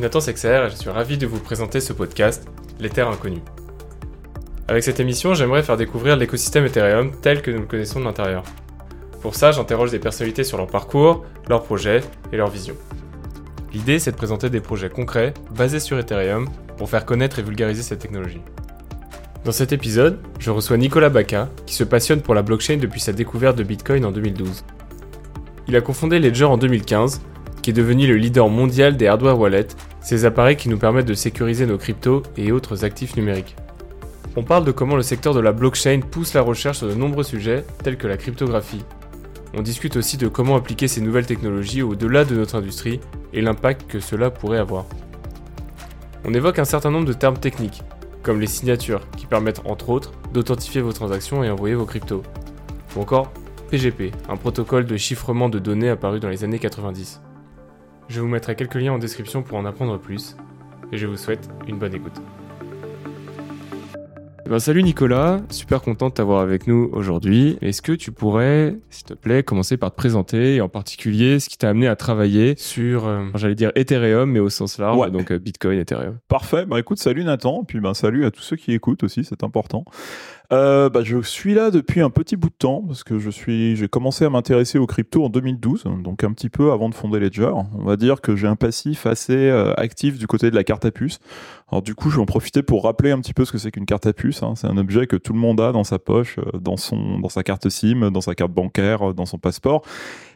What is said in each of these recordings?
suis Nathan Sexer et je suis ravi de vous présenter ce podcast, Les Terres Inconnues. Avec cette émission, j'aimerais faire découvrir l'écosystème Ethereum tel que nous le connaissons de l'intérieur. Pour ça, j'interroge des personnalités sur leur parcours, leurs projets et leurs visions. L'idée, c'est de présenter des projets concrets basés sur Ethereum pour faire connaître et vulgariser cette technologie. Dans cet épisode, je reçois Nicolas Baca, qui se passionne pour la blockchain depuis sa découverte de Bitcoin en 2012. Il a cofondé Ledger en 2015, est devenu le leader mondial des hardware wallets, ces appareils qui nous permettent de sécuriser nos cryptos et autres actifs numériques. On parle de comment le secteur de la blockchain pousse la recherche sur de nombreux sujets, tels que la cryptographie. On discute aussi de comment appliquer ces nouvelles technologies au-delà de notre industrie et l'impact que cela pourrait avoir. On évoque un certain nombre de termes techniques, comme les signatures, qui permettent entre autres d'authentifier vos transactions et envoyer vos cryptos. Ou encore PGP, un protocole de chiffrement de données apparu dans les années 90. Je vous mettrai quelques liens en description pour en apprendre plus, et je vous souhaite une bonne écoute. Ben, salut Nicolas, super content de t'avoir avec nous aujourd'hui. Est-ce que tu pourrais, s'il te plaît, commencer par te présenter et en particulier ce qui t'a amené à travailler sur, euh, j'allais dire Ethereum, mais au sens large, donc euh, Bitcoin, Ethereum. Parfait. Bah écoute, salut Nathan, puis ben salut à tous ceux qui écoutent aussi, c'est important. Euh, bah, je suis là depuis un petit bout de temps parce que je suis, j'ai commencé à m'intéresser aux crypto en 2012, donc un petit peu avant de fonder Ledger. On va dire que j'ai un passif assez euh, actif du côté de la carte à puce. Alors du coup, je vais en profiter pour rappeler un petit peu ce que c'est qu'une carte à puce. Hein. C'est un objet que tout le monde a dans sa poche, euh, dans son, dans sa carte SIM, dans sa carte bancaire, dans son passeport.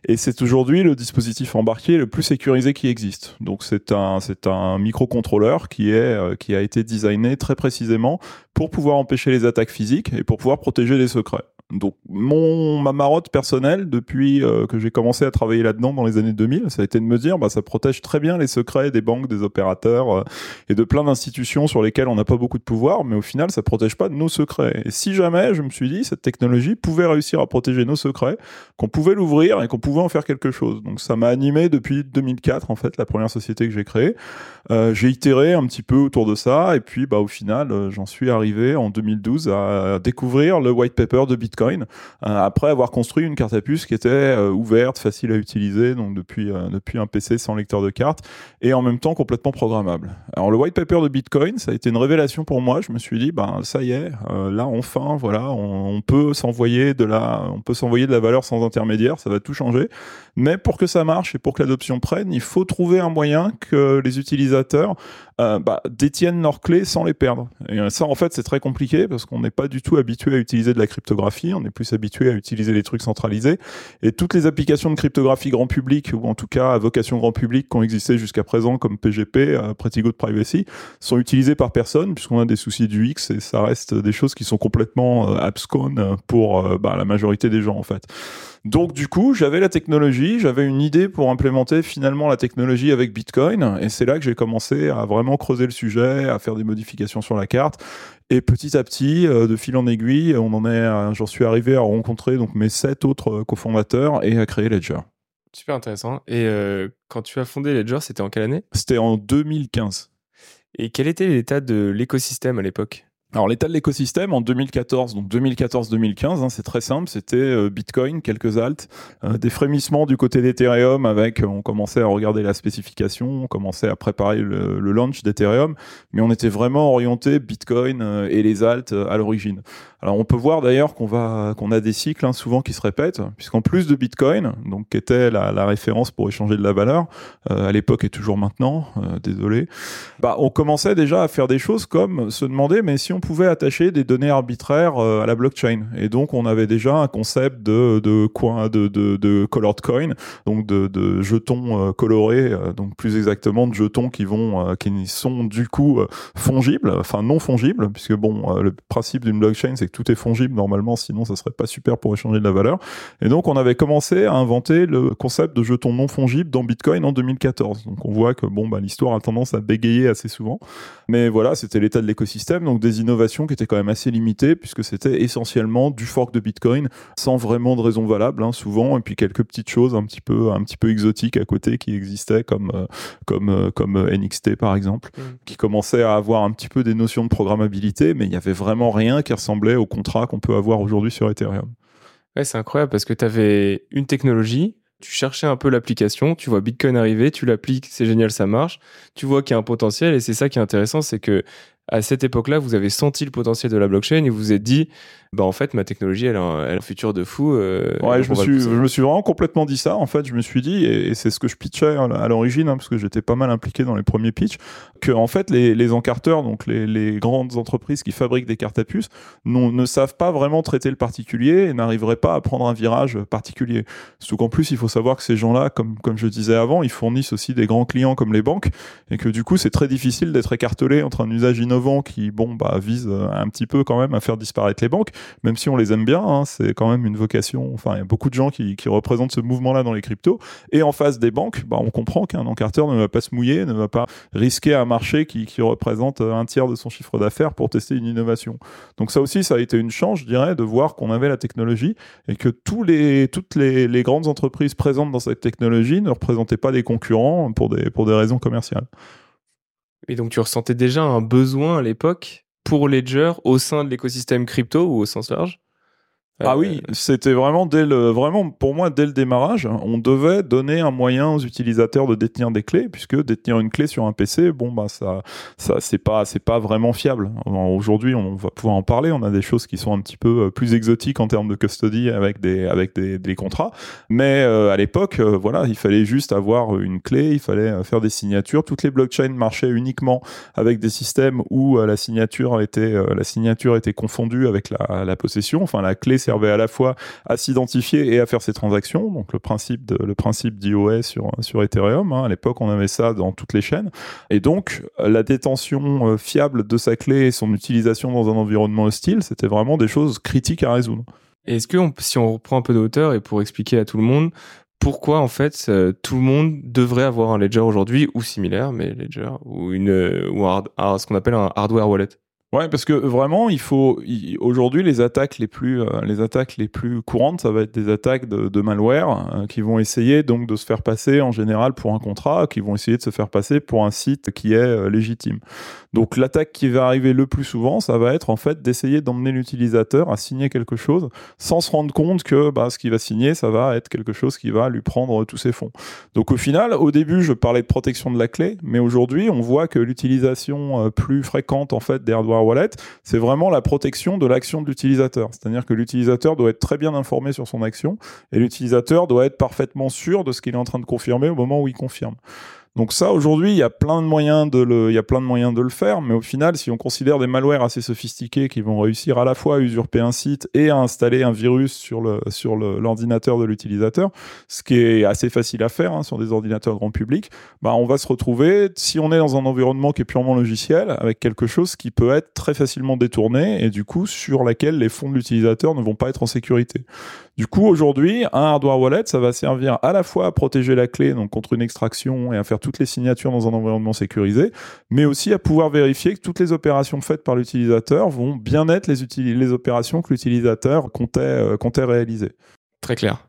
Et c'est aujourd'hui le dispositif embarqué le plus sécurisé qui existe. Donc c'est un c'est un microcontrôleur qui est euh, qui a été designé très précisément pour pouvoir empêcher les attaques physiques et pour pouvoir protéger les secrets. Donc mon ma marotte personnelle depuis euh, que j'ai commencé à travailler là-dedans dans les années 2000, ça a été de me dire bah ça protège très bien les secrets des banques, des opérateurs euh, et de plein d'institutions sur lesquelles on n'a pas beaucoup de pouvoir, mais au final ça protège pas nos secrets. Et si jamais je me suis dit cette technologie pouvait réussir à protéger nos secrets, qu'on pouvait l'ouvrir et qu'on pouvait en faire quelque chose. Donc ça m'a animé depuis 2004 en fait la première société que j'ai créée. Euh, j'ai itéré un petit peu autour de ça et puis bah au final j'en suis arrivé en 2012 à découvrir le white paper de Bitcoin Bitcoin, euh, après avoir construit une carte à puce qui était euh, ouverte, facile à utiliser, donc depuis, euh, depuis un PC sans lecteur de carte, et en même temps complètement programmable. Alors le white paper de Bitcoin, ça a été une révélation pour moi. Je me suis dit, ben ça y est, là enfin, voilà, on, peut s'envoyer de la, on peut s'envoyer de la valeur sans intermédiaire, ça va tout changer. Mais pour que ça marche et pour que l'adoption prenne, il faut trouver un moyen que les utilisateurs bah, détiennent leurs clés sans les perdre. Et ça, en fait, c'est très compliqué parce qu'on n'est pas du tout habitué à utiliser de la cryptographie on est plus habitué à utiliser les trucs centralisés. Et toutes les applications de cryptographie grand public, ou en tout cas à vocation grand public, qui ont existé jusqu'à présent, comme PGP, euh, Pretty Good Privacy, sont utilisées par personne, puisqu'on a des soucis du X, et ça reste des choses qui sont complètement euh, abscon pour euh, bah, la majorité des gens, en fait. Donc du coup, j'avais la technologie, j'avais une idée pour implémenter finalement la technologie avec Bitcoin, et c'est là que j'ai commencé à vraiment creuser le sujet, à faire des modifications sur la carte. Et petit à petit, euh, de fil en aiguille, on en est, j'en suis arrivé à rencontrer donc mes sept autres euh, cofondateurs et à créer Ledger. Super intéressant. Et euh, quand tu as fondé Ledger, c'était en quelle année? C'était en 2015. Et quel était l'état de l'écosystème à l'époque? Alors l'état de l'écosystème en 2014, donc 2014-2015, hein, c'est très simple, c'était euh, Bitcoin, quelques alts, euh, des frémissements du côté d'Ethereum avec, on commençait à regarder la spécification, on commençait à préparer le, le launch d'Ethereum, mais on était vraiment orienté Bitcoin euh, et les alts à l'origine. Alors on peut voir d'ailleurs qu'on va qu'on a des cycles hein, souvent qui se répètent, puisqu'en plus de Bitcoin, donc qui était la, la référence pour échanger de la valeur à l'époque et toujours maintenant, désolé, bah on commençait déjà à faire des choses comme se demander mais si on pouvait attacher des données arbitraires euh, à la blockchain. Et donc, on avait déjà un concept de, de coin, de, de, de colored coin, donc de, jetons euh, colorés, euh, donc plus exactement de jetons qui vont, qui sont du coup fongibles, enfin non fongibles, puisque bon, le principe d'une blockchain, c'est que tout est fongible normalement, sinon ça serait pas super pour échanger de la valeur. Et donc, on avait commencé à inventer le concept de jetons non fongibles dans Bitcoin en 2014. Donc, on voit que bon, bah, l'histoire a tendance à bégayer assez souvent. Mais voilà, c'était l'état de l'écosystème, donc des innovations qui était quand même assez limitée puisque c'était essentiellement du fork de Bitcoin sans vraiment de raison valable hein, souvent et puis quelques petites choses un petit peu un petit peu exotiques à côté qui existaient comme euh, comme euh, comme euh, NXT par exemple mm. qui commençait à avoir un petit peu des notions de programmabilité mais il y avait vraiment rien qui ressemblait au contrat qu'on peut avoir aujourd'hui sur Ethereum. Ouais, c'est incroyable parce que tu avais une technologie tu cherchais un peu l'application, tu vois Bitcoin arriver, tu l'appliques, c'est génial, ça marche. Tu vois qu'il y a un potentiel et c'est ça qui est intéressant, c'est que à cette époque-là, vous avez senti le potentiel de la blockchain et vous vous êtes dit, bah en fait ma technologie elle a un, elle a un futur de fou. Euh, ouais, je me, suis, je me suis vraiment complètement dit ça. En fait, je me suis dit, et, et c'est ce que je pitchais à l'origine, hein, parce que j'étais pas mal impliqué dans les premiers pitchs, que en fait les, les encarteurs, donc les, les grandes entreprises qui fabriquent des cartes à puces, ne savent pas vraiment traiter le particulier et n'arriveraient pas à prendre un virage particulier. Surtout qu'en plus, il faut savoir que ces gens-là, comme, comme je disais avant, ils fournissent aussi des grands clients comme les banques, et que du coup, c'est très difficile d'être écartelé entre un usage innovant qui, bon, bah, vise euh, un petit peu quand même à faire disparaître les banques, même si on les aime bien, hein, c'est quand même une vocation. Enfin, il y a beaucoup de gens qui, représentent ce mouvement-là dans les cryptos. Et en face des banques, bah, on comprend qu'un encarteur ne va pas se mouiller, ne va pas risquer un marché qui, représente euh, un tiers de son chiffre d'affaires pour tester une innovation. Donc ça aussi, ça a été une chance, je dirais, de voir qu'on avait la technologie et que tous les, toutes les, grandes entreprises présentes dans cette technologie ne représentaient pas des concurrents pour des raisons commerciales. Et donc tu ressentais déjà un besoin à l'époque pour Ledger au sein de l'écosystème crypto ou au sens large Ah Euh, oui, c'était vraiment vraiment pour moi dès le démarrage, on devait donner un moyen aux utilisateurs de détenir des clés, puisque détenir une clé sur un PC, bon bah ça, ça c'est pas, c'est pas vraiment fiable. Aujourd'hui, on va pouvoir en parler. On a des choses qui sont un petit peu euh, plus exotiques en termes de custody avec des, avec des, contrats, mais euh, à l'époque, euh, voilà, il fallait juste avoir une clé, il fallait euh, faire des signatures. Toutes les blockchains marchaient uniquement avec des systèmes où euh, la signature était, euh, la signature était confondue avec la, la possession. Enfin, la clé servait à la fois à s'identifier et à faire ses transactions. Donc le principe de, le principe d'IOS sur sur Ethereum. hein. À l'époque, on avait ça dans toutes les chaînes. Et donc la détention euh, fiable de sa clé et son utilisation dans un environnement hostile, c'était vraiment des choses critiques à résoudre. Est-ce que si on reprend un peu de hauteur et pour expliquer à tout le monde pourquoi en fait euh, tout le monde devrait avoir un ledger aujourd'hui ou similaire mais ledger ou une euh, ou ce qu'on appelle un hardware wallet? Ouais, parce que vraiment, il faut aujourd'hui les attaques les plus euh, les attaques les plus courantes, ça va être des attaques de, malware euh, qui vont essayer donc de se faire passer en général pour un contrat, qui vont essayer de se faire passer pour un site qui est euh, légitime. Donc l'attaque qui va arriver le plus souvent, ça va être en fait d'essayer d'emmener l'utilisateur à signer quelque chose sans se rendre compte que bah, ce qu'il va signer, ça va être quelque chose qui va lui prendre tous ses fonds. Donc au final, au début, je parlais de protection de la clé, mais aujourd'hui, on voit que l'utilisation plus fréquente en fait des hardware c'est vraiment la protection de l'action de l'utilisateur. C'est-à-dire que l'utilisateur doit être très bien informé sur son action et l'utilisateur doit être parfaitement sûr de ce qu'il est en train de confirmer au moment où il confirme. Donc ça, aujourd'hui, il y a plein de moyens de le, il y a plein de moyens de le faire, mais au final, si on considère des malwares assez sophistiqués qui vont réussir à la fois à usurper un site et à installer un virus sur le, sur l'ordinateur de l'utilisateur, ce qui est assez facile à faire hein, sur des ordinateurs grand public, bah, on va se retrouver, si on est dans un environnement qui est purement logiciel, avec quelque chose qui peut être très facilement détourné et du coup sur laquelle les fonds de l'utilisateur ne vont pas être en sécurité. Du coup, aujourd'hui, un hardware wallet, ça va servir à la fois à protéger la clé donc contre une extraction et à faire toutes les signatures dans un environnement sécurisé, mais aussi à pouvoir vérifier que toutes les opérations faites par l'utilisateur vont bien être les, opérations que l'utilisateur comptait, euh, comptait réaliser. très clair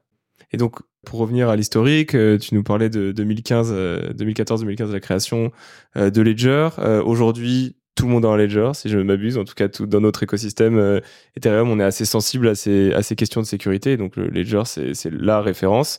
et donc pour revenir à l'historique euh, tu nous parlais de 2015 euh, 2014-2015 la création de Ledger aujourd'hui tout le monde a un Ledger, si je m'abuse. En tout cas, tout, dans notre écosystème euh, Ethereum, on est assez sensible à ces, à ces questions de sécurité. Donc, le Ledger, c'est la référence.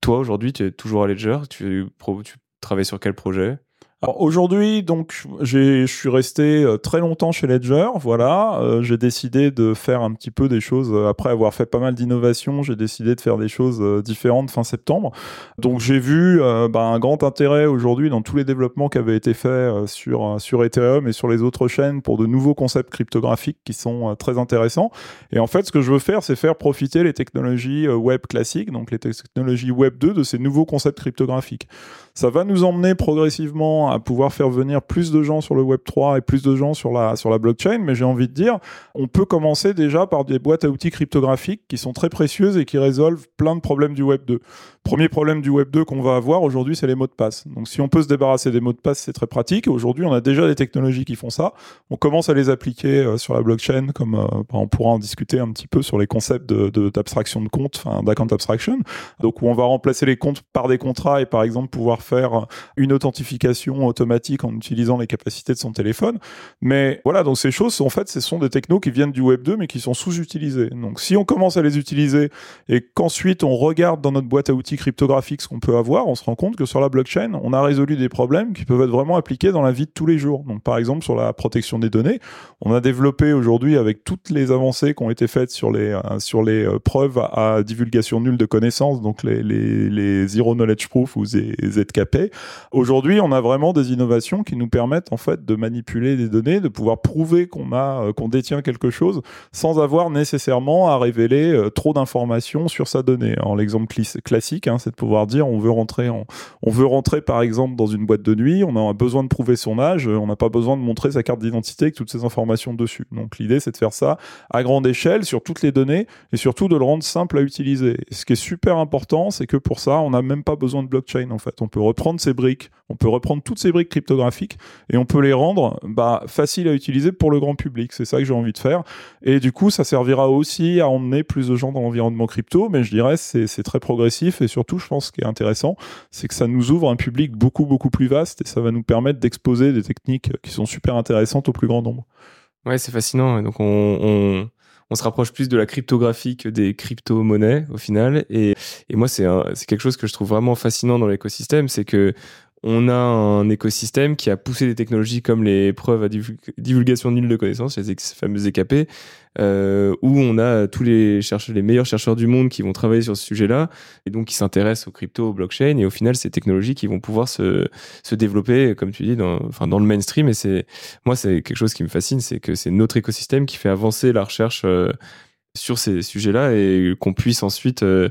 Toi, aujourd'hui, tu es toujours à Ledger? Tu, tu travailles sur quel projet? Aujourd'hui, donc, je suis resté euh, très longtemps chez Ledger. Voilà, Euh, j'ai décidé de faire un petit peu des choses euh, après avoir fait pas mal d'innovations. J'ai décidé de faire des choses différentes fin septembre. Donc j'ai vu bah, un grand intérêt aujourd'hui dans tous les développements qui avaient été faits sur sur Ethereum et sur les autres chaînes pour de nouveaux concepts cryptographiques qui sont très intéressants. Et en fait, ce que je veux faire, c'est faire profiter les technologies web classiques, donc les technologies web 2, de ces nouveaux concepts cryptographiques. Ça va nous emmener progressivement à pouvoir faire venir plus de gens sur le Web 3 et plus de gens sur la, sur la blockchain, mais j'ai envie de dire, on peut commencer déjà par des boîtes à outils cryptographiques qui sont très précieuses et qui résolvent plein de problèmes du Web 2. Premier problème du Web 2 qu'on va avoir aujourd'hui, c'est les mots de passe. Donc si on peut se débarrasser des mots de passe, c'est très pratique. Aujourd'hui, on a déjà des technologies qui font ça. On commence à les appliquer euh, sur la blockchain, comme euh, bah, on pourra en discuter un petit peu sur les concepts de, de- d'abstraction de compte, d'account abstraction. Donc où on va remplacer les comptes par des contrats et par exemple pouvoir faire une authentification automatique en utilisant les capacités de son téléphone. Mais voilà, donc ces choses, en fait, ce sont des technos qui viennent du Web 2, mais qui sont sous-utilisés. Donc si on commence à les utiliser et qu'ensuite on regarde dans notre boîte à outils cryptographique ce qu'on peut avoir, on se rend compte que sur la blockchain, on a résolu des problèmes qui peuvent être vraiment appliqués dans la vie de tous les jours. Donc par exemple sur la protection des données, on a développé aujourd'hui avec toutes les avancées qui ont été faites sur les euh, sur les euh, preuves à, divulgation nulle de connaissances, donc les, les, les zero knowledge proof ou ZKP. Aujourd'hui, on a vraiment des innovations qui nous permettent en fait de manipuler des données, de pouvoir prouver qu'on a euh, qu'on détient quelque chose sans avoir nécessairement à révéler trop d'informations sur sa donnée. Alors l'exemple classique, hein, c'est de pouvoir dire on veut rentrer veut rentrer par exemple dans une boîte de nuit, on a besoin de prouver son âge, on n'a pas besoin de montrer sa carte d'identité avec toutes ces informations dessus. Donc l'idée c'est de faire ça à grande échelle sur toutes les données et surtout de le rendre simple à utiliser. ce qui est super important, c'est que pour ça, on n'a même pas besoin de blockchain en fait. On peut reprendre ces briques, on peut reprendre toutes ces briques cryptographiques et on peut les rendre bah, faciles à utiliser pour le grand public. C'est ça que j'ai envie de faire. Et du coup, ça servira aussi à emmener plus de gens dans l'environnement crypto, mais je dirais c'est très progressif et surtout, je pense, ce qui est intéressant, c'est que ça nous ouvre un public beaucoup beaucoup plus vaste et ça va nous permettre d'exposer des techniques qui sont super intéressantes au plus grand nombre. Ouais, c'est fascinant. Donc on, se rapproche plus de la cryptographie que des crypto-monnaies au final. Et, et moi, c'est quelque chose que je trouve vraiment fascinant dans l'écosystème, c'est que on a un écosystème qui a poussé des technologies comme les preuves à divulgation nulle de connaissances, les fameuses EKP, euh, où on a tous les meilleurs chercheurs du monde qui vont travailler sur ce sujet-là, et donc qui s'intéressent aux crypto, aux blockchain, et au final, ces technologies qui vont pouvoir se, se développer, comme tu dis, dans, enfin, dans le mainstream. Et c'est, moi, c'est quelque chose qui me fascine, c'est que c'est notre écosystème qui fait avancer la recherche euh, sur ces sujets-là et qu'on puisse ensuite euh,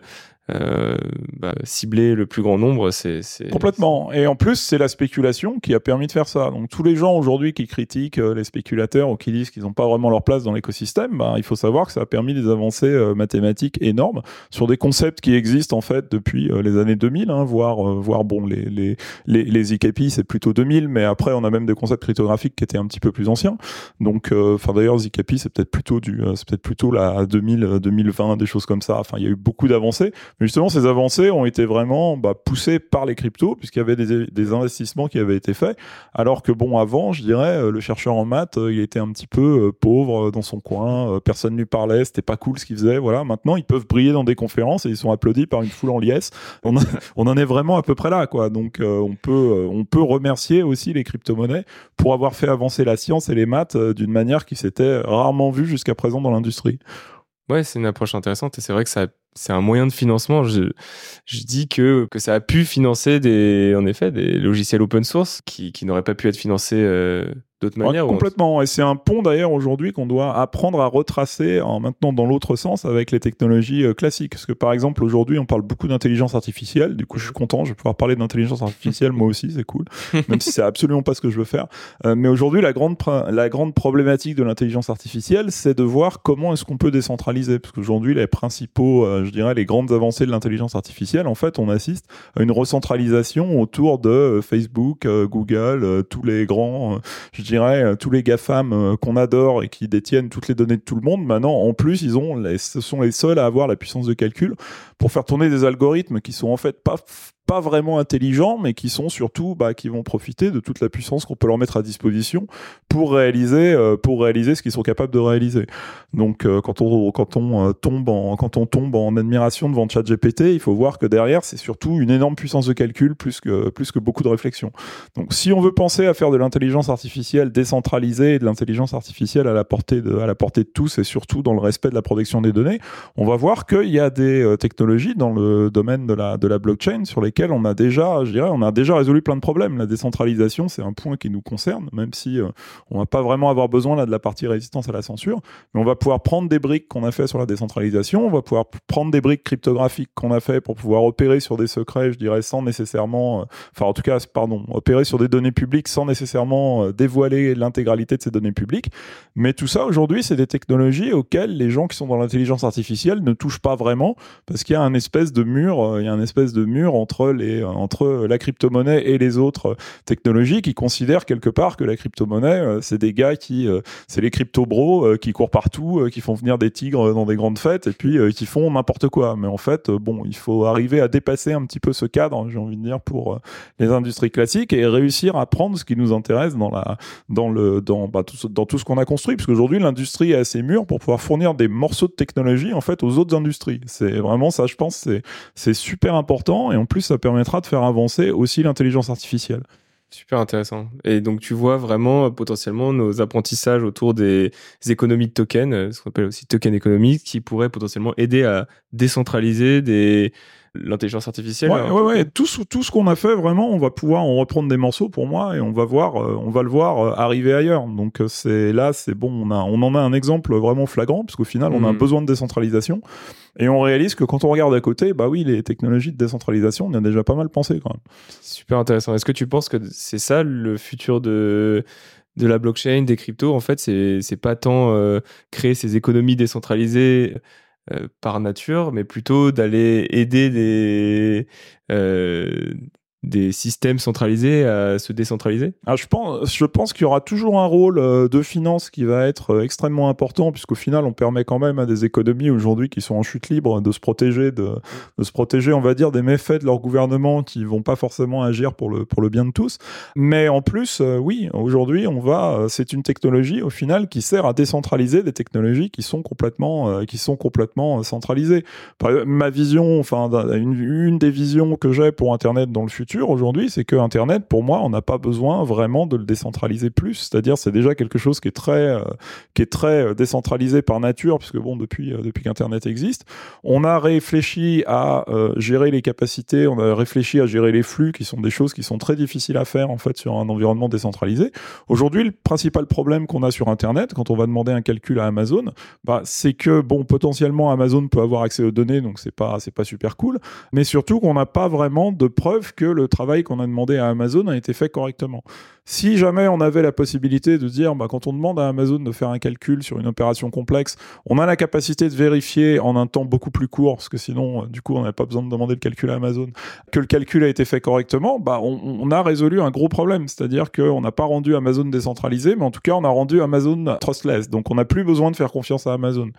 euh, bah, cibler le plus grand nombre, c'est complètement. Et en plus, c'est la spéculation qui a permis de faire ça. Donc tous les gens aujourd'hui qui critiquent euh, les spéculateurs ou qui disent qu'ils n'ont pas vraiment leur place dans l'écosystème, bah, il faut savoir que ça a permis des avancées euh, mathématiques énormes sur des concepts qui existent en fait depuis les années 2000, hein, voire voire bon les les les, les c'est plutôt 2000, mais après on a même des concepts cryptographiques qui étaient un petit peu plus anciens. Donc enfin d'ailleurs ZKP c'est peut-être plutôt du c'est peut-être plutôt la 2000 2020 des choses comme ça. Enfin il y a eu beaucoup d'avancées justement, ces avancées ont été vraiment bah, poussées par les cryptos, puisqu'il y avait des, investissements qui avaient été faits. Alors que, bon, avant, je dirais, euh, le chercheur en maths, euh, il était un petit peu euh, pauvre dans son coin, personne ne lui parlait, c'était pas cool ce qu'il faisait. Voilà. Maintenant, ils peuvent briller dans des conférences et ils sont applaudis par une foule en liesse. On, en est vraiment à peu près là, quoi. Donc, on, peut, on peut remercier aussi les crypto-monnaies pour avoir fait avancer la science et les maths d'une manière qui s'était rarement vue jusqu'à présent dans l'industrie. Ouais, c'est une approche intéressante et c'est vrai que ça c'est un moyen de financement. Je, dis que, ça a pu financer des, en effet, des logiciels open source qui, qui n'auraient pas pu être financés euh, d'autres manières. complètement. Et c'est un pont d'ailleurs aujourd'hui qu'on doit apprendre à retracer en maintenant dans l'autre sens avec les technologies euh, classiques. Parce que par exemple aujourd'hui on parle beaucoup d'intelligence artificielle. Du coup je suis content, je vais pouvoir parler d'intelligence artificielle moi aussi, c'est cool. Même si c'est absolument pas ce que je veux faire. Euh, mais aujourd'hui la grande la grande problématique de l'intelligence artificielle, c'est de voir comment est-ce qu'on peut décentraliser. Parce qu'aujourd'hui les principaux, euh, je dirais les grandes avancées de l'intelligence artificielle, en fait on assiste à une recentralisation autour de Facebook, Google, tous les grands je dirais, euh, tous les GAFAM euh, qu'on adore et qui détiennent toutes les données de tout le monde, maintenant, en plus, ils ont ce sont les seuls à avoir la puissance de calcul pour faire tourner des algorithmes qui sont en fait pas pas vraiment intelligents, mais qui sont surtout, bah, qui vont profiter de toute la puissance qu'on peut leur mettre à disposition pour réaliser, euh, pour réaliser ce qu'ils sont capables de réaliser. Donc, euh, quand on, quand on euh, tombe en, quand on tombe en admiration devant ChatGPT, il faut voir que derrière, c'est surtout une énorme puissance de calcul plus que, plus que beaucoup de réflexion. Donc, si on veut penser à faire de l'intelligence artificielle décentralisée et de l'intelligence artificielle à la portée de, à la portée de tous et surtout dans le respect de la protection des données, on va voir qu'il y a des technologies dans le domaine de la, de la blockchain sur on a déjà, je dirais, on a déjà résolu plein de problèmes. La décentralisation, c'est un point qui nous concerne, même si euh, on va pas vraiment avoir besoin là de la partie résistance à la censure, mais on va pouvoir prendre des briques qu'on a fait sur la décentralisation, on va pouvoir prendre des briques cryptographiques qu'on a fait pour pouvoir opérer sur des secrets, je dirais, sans nécessairement, euh, enfin en tout cas, pardon, opérer sur des données publiques sans nécessairement euh, dévoiler l'intégralité de ces données publiques. Mais tout ça aujourd'hui, c'est des technologies auxquelles les gens qui sont dans l'intelligence artificielle ne touchent pas vraiment parce qu'il y a un espèce de mur, il y a un espèce de mur entre entre les entre la crypto-monnaie et les autres technologies qui considèrent quelque part que la crypto-monnaie c'est des gars qui c'est les crypto-bros qui courent partout, qui font venir des tigres dans des grandes fêtes et puis qui font n'importe quoi. Mais en fait, bon, il faut arriver à dépasser un petit peu ce cadre, j'ai envie de dire, pour les industries classiques et réussir à prendre ce qui nous intéresse dans la dans le bah, tout, dans tout ce qu'on a construit, parce qu'aujourd'hui l'industrie est assez mûre pour pouvoir fournir des morceaux de technologie en fait aux autres industries. C'est vraiment ça, je pense, c'est c'est super important et en plus ça permettra de faire avancer aussi l'intelligence artificielle. Super intéressant. Et donc tu vois vraiment euh, potentiellement nos apprentissages autour des économies de tokens, euh, ce qu'on appelle aussi token économique, qui pourraient potentiellement aider à décentraliser des l'intelligence artificielle. Ouais, ouais, ouais, Tout, tout ce qu'on a fait, vraiment, on va pouvoir en reprendre des morceaux pour moi et on va voir, euh, on va le voir arriver ailleurs. Donc c'est là, c'est bon, on a, on en a un exemple vraiment flagrant puisqu'au final, on a un hmm. besoin de décentralisation. Et on réalise que quand on regarde à côté, bah oui, les technologies de décentralisation, on y a déjà pas mal pensé quand même. Super intéressant. Est-ce que tu penses que c'est ça le futur de de la blockchain, des cryptos? En fait, c'est c'est pas tant euh, créer ces économies décentralisées euh, par nature, mais plutôt d'aller aider des euh, des systèmes centralisés à se décentraliser? Ah, Je pense, je pense qu'il y aura toujours un rôle euh, de finance qui va être euh, extrêmement important, puisqu'au final, on permet quand même à des économies aujourd'hui qui sont en chute libre de se protéger, de, se protéger, on va dire, des méfaits de leur gouvernement qui vont pas forcément agir pour le, pour le bien de tous. Mais en plus, euh, oui, aujourd'hui, on va, c'est une technologie au final qui sert à décentraliser des technologies qui sont complètement, qui sont complètement centralisées. Ma vision, enfin, une des visions que j'ai pour Internet dans le futur, aujourd'hui, c'est que Internet, pour moi, on n'a pas besoin vraiment de le décentraliser plus. C'est-à-dire, c'est déjà quelque chose qui est très, euh, qui est très euh, décentralisé par nature, puisque bon, depuis, euh, depuis qu'Internet existe, on a réfléchi à gérer les capacités, on a réfléchi à gérer les flux, qui sont des choses qui sont très difficiles à faire en fait sur un environnement décentralisé. Aujourd'hui, le principal problème qu'on a sur Internet, quand on va demander un calcul à Amazon, bah, c'est que bon, potentiellement Amazon peut avoir accès aux données, donc c'est pas, c'est pas super cool, mais surtout qu'on n'a pas vraiment de preuves que le travail qu'on a demandé à Amazon a été fait correctement. Si jamais on avait la possibilité de dire, bah, quand on demande à Amazon de faire un calcul sur une opération complexe, on a la capacité de vérifier en un temps beaucoup plus court, parce que sinon, euh, du coup, on n'avait pas besoin de demander le calcul à Amazon, que le calcul a été fait correctement, bah, on, a résolu un gros problème. C'est-à-dire qu'on n'a pas rendu Amazon décentralisé, mais en tout cas, on a rendu Amazon trustless. Donc, on n'a plus besoin de faire confiance à Amazon.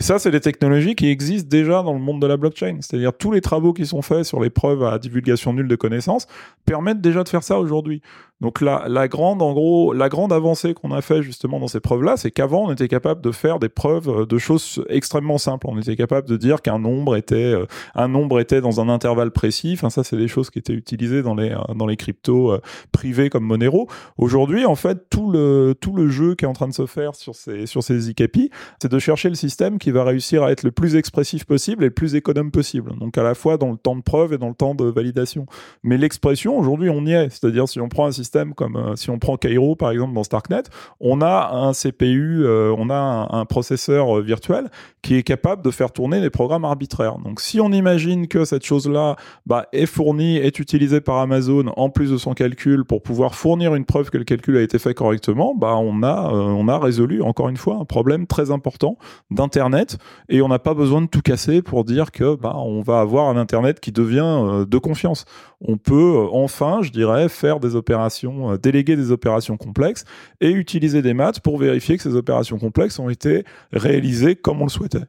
Et ça, c'est des technologies qui existent déjà dans le monde de la blockchain. C'est-à-dire tous les travaux qui sont faits sur les preuves à divulgation nulle de connaissances permettent déjà de faire ça aujourd'hui. Donc la, la grande, en gros, la grande avancée qu'on a fait justement dans ces preuves-là, c'est qu'avant on était capable de faire des preuves euh, de choses extrêmement simples. On était capable de dire qu'un nombre était euh, un nombre était dans un intervalle précis. Enfin ça, c'est des choses qui étaient utilisées dans les euh, dans les cryptos privés comme Monero. Aujourd'hui, en fait, tout le tout le jeu qui est en train de se faire sur ces sur ces ICAPI, c'est de chercher le système qui va réussir à être le plus expressif possible et le plus économe possible. Donc à la fois dans le temps de preuve et dans le temps de validation. Mais l'expression aujourd'hui, on y est. C'est-à-dire si on prend un système comme si on prend Cairo par exemple dans Starknet, on a un CPU, euh, on a un, processeur euh, virtuel qui est capable de faire tourner des programmes arbitraires. Donc si on imagine que cette chose-là bah, est fournie, est utilisée par Amazon en plus de son calcul pour pouvoir fournir une preuve que le calcul a été fait correctement, bah, on, a, résolu encore une fois un problème très important d'Internet et on n'a pas besoin de tout casser pour dire que bah, on va avoir un Internet qui devient de confiance. On peut enfin, je dirais, faire des opérations euh, déléguer des opérations complexes et utiliser des maths pour vérifier que ces opérations complexes ont été réalisées comme on le souhaitait.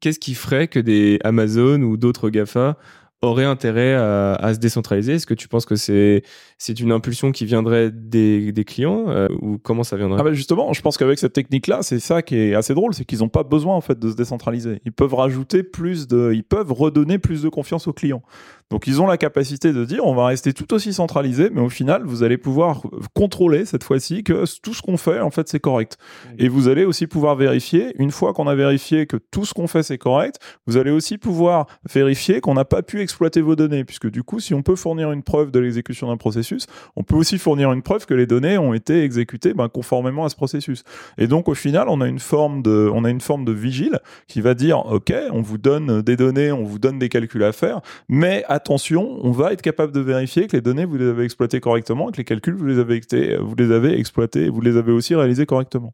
Qu'est-ce qui ferait que des Amazon ou d'autres GAFA auraient intérêt à, se décentraliser? Est-ce que tu penses que c'est c'est une impulsion qui viendrait des, des clients euh, ou comment ça viendrait? Ah bah Justement, je pense qu'avec cette technique-là, c'est ça qui est assez drôle, c'est qu'ils n'ont pas besoin en fait de se décentraliser. Ils peuvent rajouter plus de, ils peuvent redonner plus de confiance aux clients. Donc ils ont la capacité de dire on va rester tout aussi centralisé, mais au final vous allez pouvoir contrôler cette fois-ci que tout ce qu'on fait en fait c'est correct. Et vous allez aussi pouvoir vérifier une fois qu'on a vérifié que tout ce qu'on fait c'est correct, vous allez aussi pouvoir vérifier qu'on n'a pas pu exploiter vos données, puisque du coup si on peut fournir une preuve de l'exécution d'un processus, on peut aussi fournir une preuve que les données ont été exécutées ben, conformément à ce processus. Et donc au final on a une forme de on a une forme de vigile qui va dire ok on vous donne des données, on vous donne des calculs à faire, mais attention, on va être capable de vérifier que les données, vous les avez exploitées correctement, que les calculs, vous les avez, été, vous les vous les avez aussi réalisés correctement.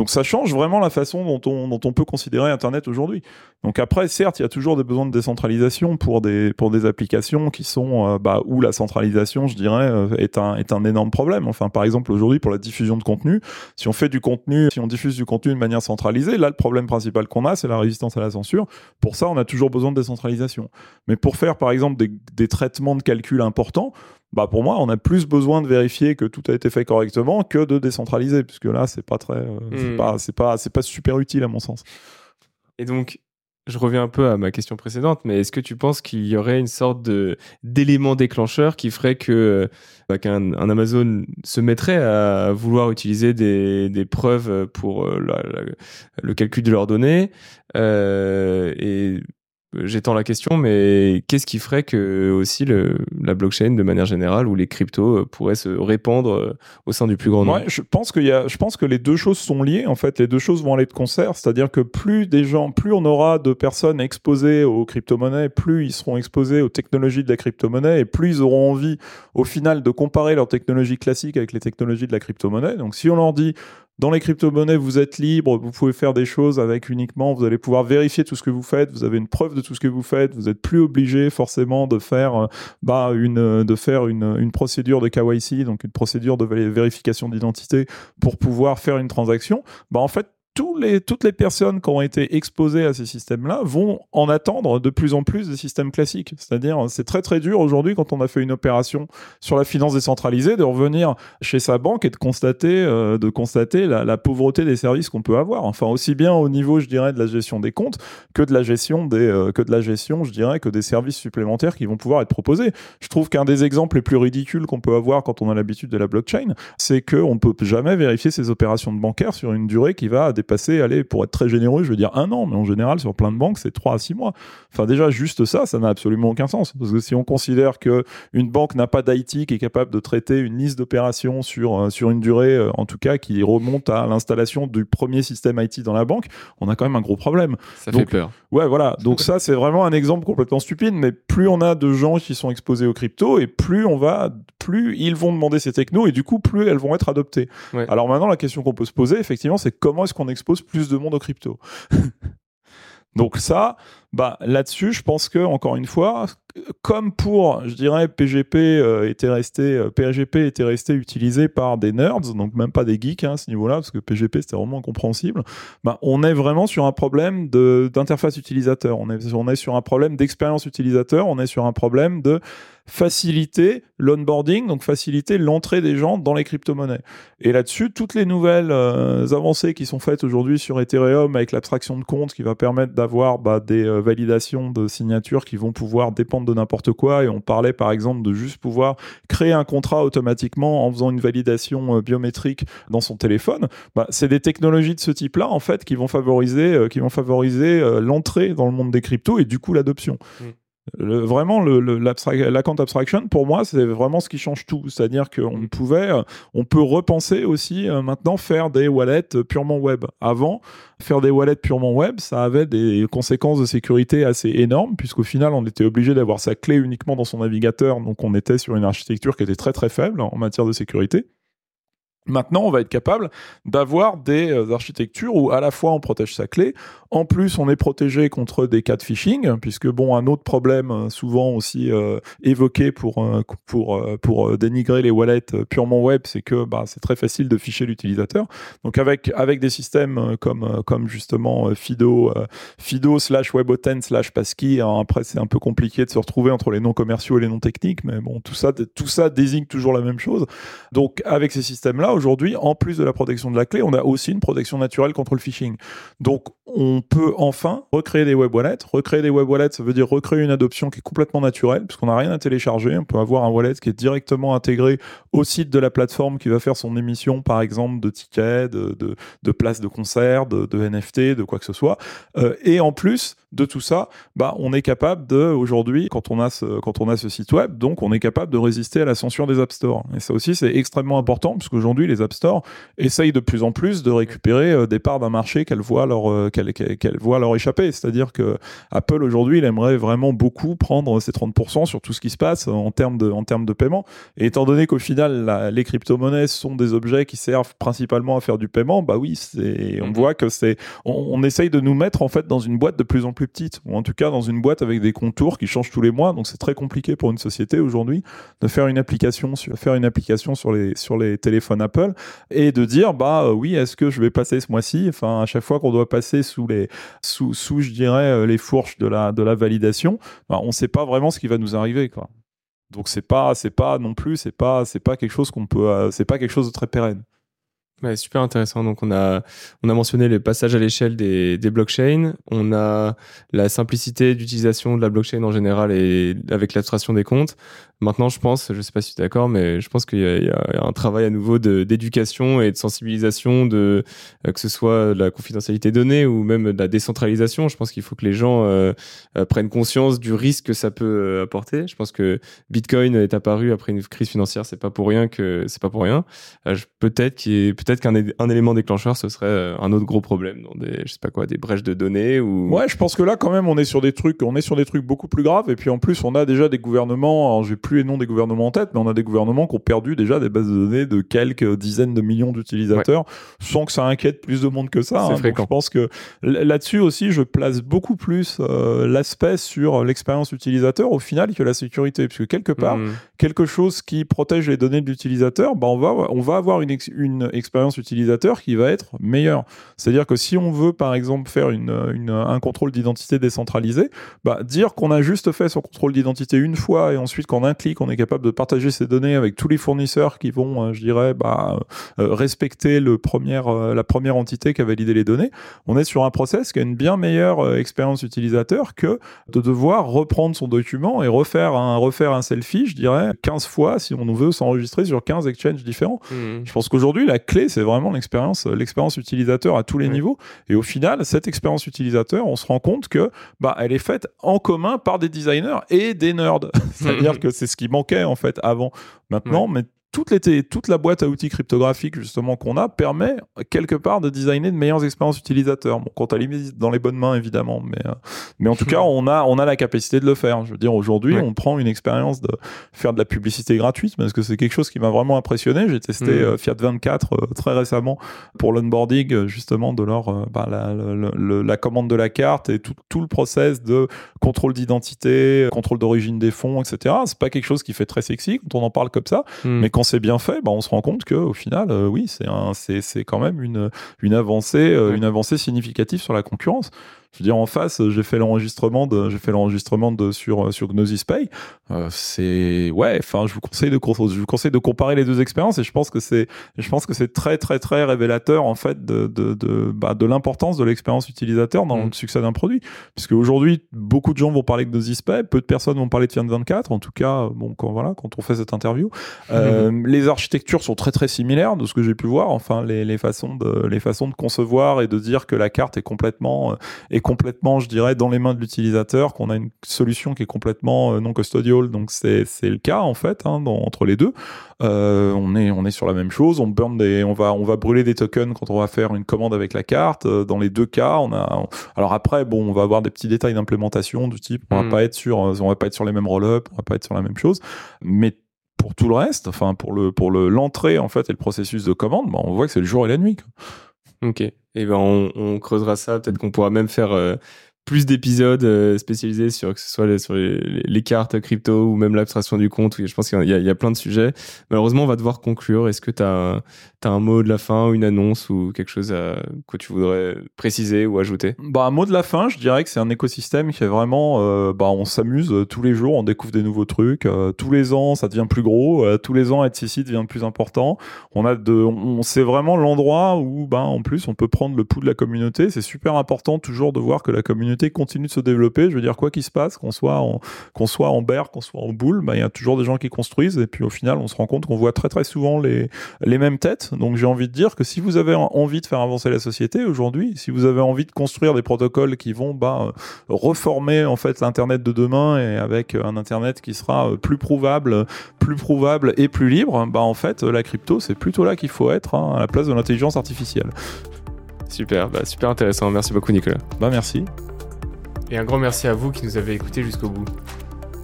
Donc ça change vraiment la façon dont on, peut considérer Internet aujourd'hui. Donc après, certes, il y a toujours des besoins de décentralisation pour des, applications qui sont euh, bah, où la centralisation, je dirais, euh, est, un, énorme problème. Enfin, par exemple, aujourd'hui, pour la diffusion de contenu, si on diffuse du contenu de manière centralisée, là, le problème principal qu'on a, c'est la résistance à la censure. Pour ça, on a toujours besoin de décentralisation. Mais pour faire, par exemple, des traitements de calcul importants, bah pour moi, on a plus besoin de vérifier que tout a été fait correctement que de décentraliser, puisque là, c'est pas très, euh, c'est Hmm. pas, c'est pas, c'est pas super utile à mon sens. Et donc, je reviens un peu à ma question précédente, mais est-ce que tu penses qu'il y aurait une sorte de d'élément déclencheur qui ferait que bah, qu'un un Amazon se mettrait à vouloir utiliser des, des preuves pour euh, la- la- le calcul de leurs données euh, et J'étends la question, mais qu'est-ce qui ferait que aussi le, la blockchain, de manière générale, ou les cryptos euh, pourraient se répandre euh, au sein du plus grand nombre? Je pense que les deux choses sont liées. En fait, les deux choses vont aller de concert. C'est-à-dire que plus des gens, plus on aura de personnes exposées aux crypto-monnaies, plus ils seront exposés aux technologies de la crypto-monnaie et plus ils auront envie, au final, de comparer leur technologie classique avec les technologies de la crypto-monnaie. Donc, si on leur dit, dans les crypto-monnaies, vous êtes libre, vous pouvez faire des choses avec uniquement, vous allez pouvoir vérifier tout ce que vous faites, vous avez une preuve de tout ce que vous faites, vous êtes plus obligé forcément de faire, euh, bah, faire une, procédure de KYC, donc une procédure de vé- vérification d'identité pour pouvoir faire une transaction. Bah, en fait, toutes les personnes qui ont été exposées à ces systèmes-là vont en attendre de plus en plus des systèmes classiques. C'est-à-dire, c'est très très dur aujourd'hui quand on a fait une opération sur la finance décentralisée de revenir chez sa banque et de constater, euh, de constater la, pauvreté des services qu'on peut avoir. Enfin, aussi bien au niveau, je dirais, de la gestion des comptes que de la gestion des, euh, que de la gestion, je dirais, que des services supplémentaires qui vont pouvoir être proposés. Je trouve qu'un des exemples les plus ridicules qu'on peut avoir quand on a l'habitude de la blockchain, c'est qu'on ne peut jamais vérifier ses opérations de bancaire sur une durée qui va dépasser, allez, pour être très généreux, je veux dire un an, mais en général, sur plein de banques, c'est 3 à 6 mois. Enfin, déjà, juste ça, ça n'a absolument aucun sens. Parce que si on considère que une banque n'a pas d'IT qui est capable de traiter une liste d'opérations sur, euh, sur une durée, euh, en tout cas, qui remonte à l'installation du premier système IT dans la banque, on a quand même un gros problème. Ça Donc, fait peur. Ouais, voilà. Donc ça, c'est vraiment un exemple complètement stupide. Mais plus on a de gens qui sont exposés aux crypto, et plus on va, plus ils vont demander ces technos, et du coup, plus elles vont être adoptées. Ouais. Alors maintenant, la question qu'on peut se poser, effectivement, c'est comment est-ce qu'on expose plus de monde aux crypto Donc ça, bah là-dessus, je pense que encore une fois, comme pour, je dirais, PGP euh, était resté, euh, PGP était resté utilisé par des nerds, donc même pas des geeks hein, à ce niveau-là, parce que PGP c'était vraiment incompréhensible. Bah, on est vraiment sur un problème d'interface utilisateur. On est, on est sur un problème d'expérience utilisateur. On est sur un problème de faciliter l'onboarding, donc faciliter l'entrée des gens dans les crypto-monnaies. Et là-dessus, toutes les nouvelles euh, avancées qui sont faites aujourd'hui sur Ethereum avec l'abstraction de compte qui va permettre d'avoir bah, des euh, validations de signatures qui vont pouvoir dépendre de n'importe quoi. Et on parlait par exemple de juste pouvoir créer un contrat automatiquement en faisant une validation euh, biométrique dans son téléphone. Bah, c'est des technologies de ce type-là en fait qui vont favoriser, l'entrée dans le monde des cryptos et du coup l'adoption. Mm. Vraiment, le, le- abstraction, pour moi, c'est vraiment ce qui change tout. C'est-à-dire qu'on pouvait, euh, on peut repenser aussi euh, maintenant faire des wallets euh, purement web. Avant, faire des wallets purement web, ça avait des conséquences de sécurité assez énormes, puisqu'au final, on était obligé d'avoir sa clé uniquement dans son navigateur, donc on était sur une architecture qui était très très faible en matière de sécurité. Maintenant, on va être capable d'avoir des euh, architectures où à la fois on protège sa clé, en plus on est protégé contre des cas de phishing, puisque bon, un autre problème euh, souvent aussi euh, évoqué pour pour pour dénigrer les wallets purement web, c'est que bah, c'est très facile de ficher l'utilisateur. Donc avec avec des systèmes comme comme justement Fido Fido slash WebAuthn slash Passkey, hein, après c'est un peu compliqué de se retrouver entre les noms commerciaux et les noms techniques, mais bon tout ça tout ça désigne toujours la même chose. Donc avec ces systèmes-là, aujourd'hui, en plus de la protection de la clé, on a aussi une protection naturelle contre le phishing. Donc on peut enfin recréer des web wallets. Recréer des web wallets, ça veut dire recréer une adoption qui est complètement naturelle, puisqu'on n'a rien à télécharger. On peut avoir un wallet qui est directement intégré au site de la plateforme qui va faire son émission, par exemple, de tickets, de, places de concert, de, de NFT, de quoi que ce soit. Euh, et en plus, de tout ça, bah, on est capable de, aujourd'hui, quand on a ce, quand on a ce site web, donc on est capable de résister à la censure des App Store. Et ça aussi, c'est extrêmement important, puisqu'aujourd'hui, les App Store essayent de plus en plus de récupérer euh, des parts d'un marché qu'elles voient leur, euh, qu'elles voient leur échapper. C'est-à-dire que Apple, aujourd'hui, il aimerait vraiment beaucoup prendre ces 30% sur tout ce qui se passe en termes de, en termes de paiement. Et étant donné qu'au final, les crypto-monnaies sont des objets qui servent principalement à faire du paiement, bah oui, on mhm. voit que c'est, on, on essaye de nous mettre, en fait, dans une boîte de plus en plus petite, ou en tout cas dans une boîte avec des contours qui changent tous les mois. Donc c'est très compliqué pour une société aujourd'hui de faire une application sur, faire une application sur les, sur les téléphones Apple et de dire, bah euh, oui, est-ce que je vais passer ce mois-ci? Enfin, à chaque fois qu'on doit passer sous les, sous, sous, je dirais, euh, les fourches de la, de la validation, bah, on ne sait pas vraiment ce qui va nous arriver, quoi. Donc c'est pas, c'est pas non plus, c'est pas, c'est pas quelque chose qu'on peut, euh, c'est pas quelque chose de très pérenne. Super intéressant. Donc on a on a mentionné le passage à l'échelle des, des blockchains, on a la simplicité d'utilisation de la blockchain en général et avec l'abstraction des comptes. Maintenant, je pense, je sais pas si tu es d'accord, mais je pense qu'il y, a un travail à nouveau d'éducation et de sensibilisation de euh, que ce soit la confidentialité donnée ou même de la décentralisation. Je pense qu'il faut que les gens euh, euh, prennent conscience du risque que ça peut apporter. Je pense que Bitcoin est apparu après une crise financière, c'est pas pour rien que c'est pas pour rien. peut-être qu'il peut-être qu'un un élément déclencheur ce serait un autre gros problème dans des je sais pas quoi des brèches de données ou Ouais, je pense que là quand même on est sur des trucs on est sur des trucs beaucoup plus graves et puis en plus on a déjà des gouvernements, plus les noms des gouvernements en tête, mais on a des gouvernements qui ont perdu déjà des bases de données de quelques dizaines de millions d'utilisateurs sans que ça inquiète plus de monde que ça. Hein. je pense que là-dessus aussi, je place beaucoup plus euh, l'aspect sur l'expérience utilisateur au final que la sécurité, puisque quelque part, mmh. quelque chose qui protège les données de l'utilisateur, bah on va on va avoir une, une expérience utilisateur qui va être meilleure. C'est-à-dire que si on veut par exemple faire une, une un contrôle d'identité décentralisé, bah dire qu'on a juste fait son contrôle d'identité une fois et ensuite qu'en un clic on est capable de partager ces données avec tous les fournisseurs qui vont, euh, je dirais, bah, euh, respecter le premier, euh, la première entité qui a validé les données. On est sur un process qui a une bien meilleure expérience utilisateur que de devoir reprendre son document et refaire un, refaire un selfie, je dirais, 15 fois si on veut s'enregistrer sur 15 exchanges différents. Mmh. Je pense qu'aujourd'hui, la clé, c'est vraiment l'expérience, l'expérience utilisateur à tous les niveaux. Et au final, cette expérience utilisateur, on se rend compte que, bah, elle est faite en commun par des designers et des nerds. C'est-à-dire que c'est ce qui manquait en fait avant. Maintenant, mais toute, les toute la boîte à outils cryptographiques justement qu'on a permet quelque part de designer de meilleures expériences utilisateurs. Bon, quand à limite dans les bonnes mains évidemment, mais euh, mais en tout cas on a on a la capacité de le faire. Je veux dire aujourd'hui on prend une expérience de faire de la publicité gratuite parce que c'est quelque chose qui m'a vraiment impressionné. J'ai testé mm. euh, Fiat 24 euh, très récemment pour l'onboarding justement de leur bah, la, la, commande de la carte et tout, tout le process de contrôle d'identité, contrôle d'origine des fonds, etc. C'est pas quelque chose qui fait très sexy quand on en parle comme ça, mm. mais quand c'est bien fait, bah, on se rend compte que au final, euh, oui, c'est un, c'est, quand même une, une avancée, euh, une avancée significative sur la concurrence. Je veux dire, en face, j'ai fait l'enregistrement de, j'ai fait l'enregistrement de sur sur Gnosis Pay. Euh, c'est ouais, enfin, je vous conseille de je vous conseille de comparer les deux expériences et je pense que c'est, je pense que c'est très très très révélateur en fait de de de, bah, de l'importance de l'expérience utilisateur dans mm. le succès d'un produit. Puisque aujourd'hui, beaucoup de gens vont parler de Gnosis Pay, peu de personnes vont parler de Fiat 24. En tout cas, bon, quand voilà, quand on fait cette interview, euh, les architectures sont très très similaires de ce que j'ai pu voir. Enfin, les, les façons de les façons de concevoir et de dire que la carte est complètement complètement, je dirais, dans les mains de l'utilisateur, qu'on a une solution qui est complètement euh, non custodial. Donc c'est le cas en fait hein, entre les deux. Euh, on est on est sur la même chose. On burn des, on va on va brûler des tokens quand on va faire une commande avec la carte. Euh, dans les deux cas, on a. Alors après, bon, on va avoir des petits détails d'implémentation du type, on va hmm. pas être sur, on va pas être sur les mêmes roll-up, on va pas être sur la même chose, mais pour tout le reste, enfin pour le pour le l'entrée en fait et le processus de commande, bah, on voit que c'est le jour et la nuit. Ok. Et eh ben on, on, creusera ça. Peut-être qu'on pourra même faire euh, plus d'épisodes euh, spécialisés sur que ce soit les, sur les, cartes crypto ou même l'abstraction du compte. Je pense qu'il y, a plein de sujets. Malheureusement, on va devoir conclure. Est-ce que tu as, un mot de la fin, une annonce ou quelque chose que tu voudrais préciser ou ajouter? Bah un mot de la fin, je dirais que c'est un écosystème qui est vraiment, euh, bah on s'amuse euh, tous les jours, on découvre des nouveaux trucs. tous les ans, ça devient plus gros. tous les ans, HCC devient plus important. On a de, on, c'est vraiment l'endroit où, bah en plus, on peut prendre le pouls de la communauté. C'est super important toujours de voir que la communauté continue de se développer. Je veux dire, quoi qu'il se passe, qu'on soit en, qu'on soit en bear, qu'on soit en boule, bah, il y a toujours des gens qui construisent. Et puis au final, on se rend compte qu'on voit très très souvent les, les mêmes têtes. Donc j'ai envie de dire que si vous avez envie de faire avancer la société aujourd'hui, si vous avez envie de construire des protocoles qui vont bah, reformer en fait l'internet de demain et avec un internet qui sera plus prouvable, plus prouvable et plus libre, bah en fait la crypto c'est plutôt là qu'il faut être hein, à la place de l'intelligence artificielle. Super, bah, super intéressant. Merci beaucoup Nicolas. Bah merci. Et un grand merci à vous qui nous avez écoutés jusqu'au bout.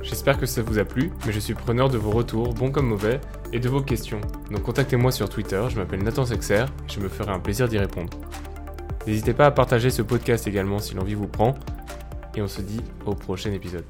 J'espère que ça vous a plu, mais je suis preneur de vos retours, bons comme mauvais, et de vos questions. Donc contactez-moi sur Twitter, je m'appelle Nathan Sexer, et je me ferai un plaisir d'y répondre. N'hésitez pas à partager ce podcast également si l'envie vous prend, et on se dit au prochain épisode.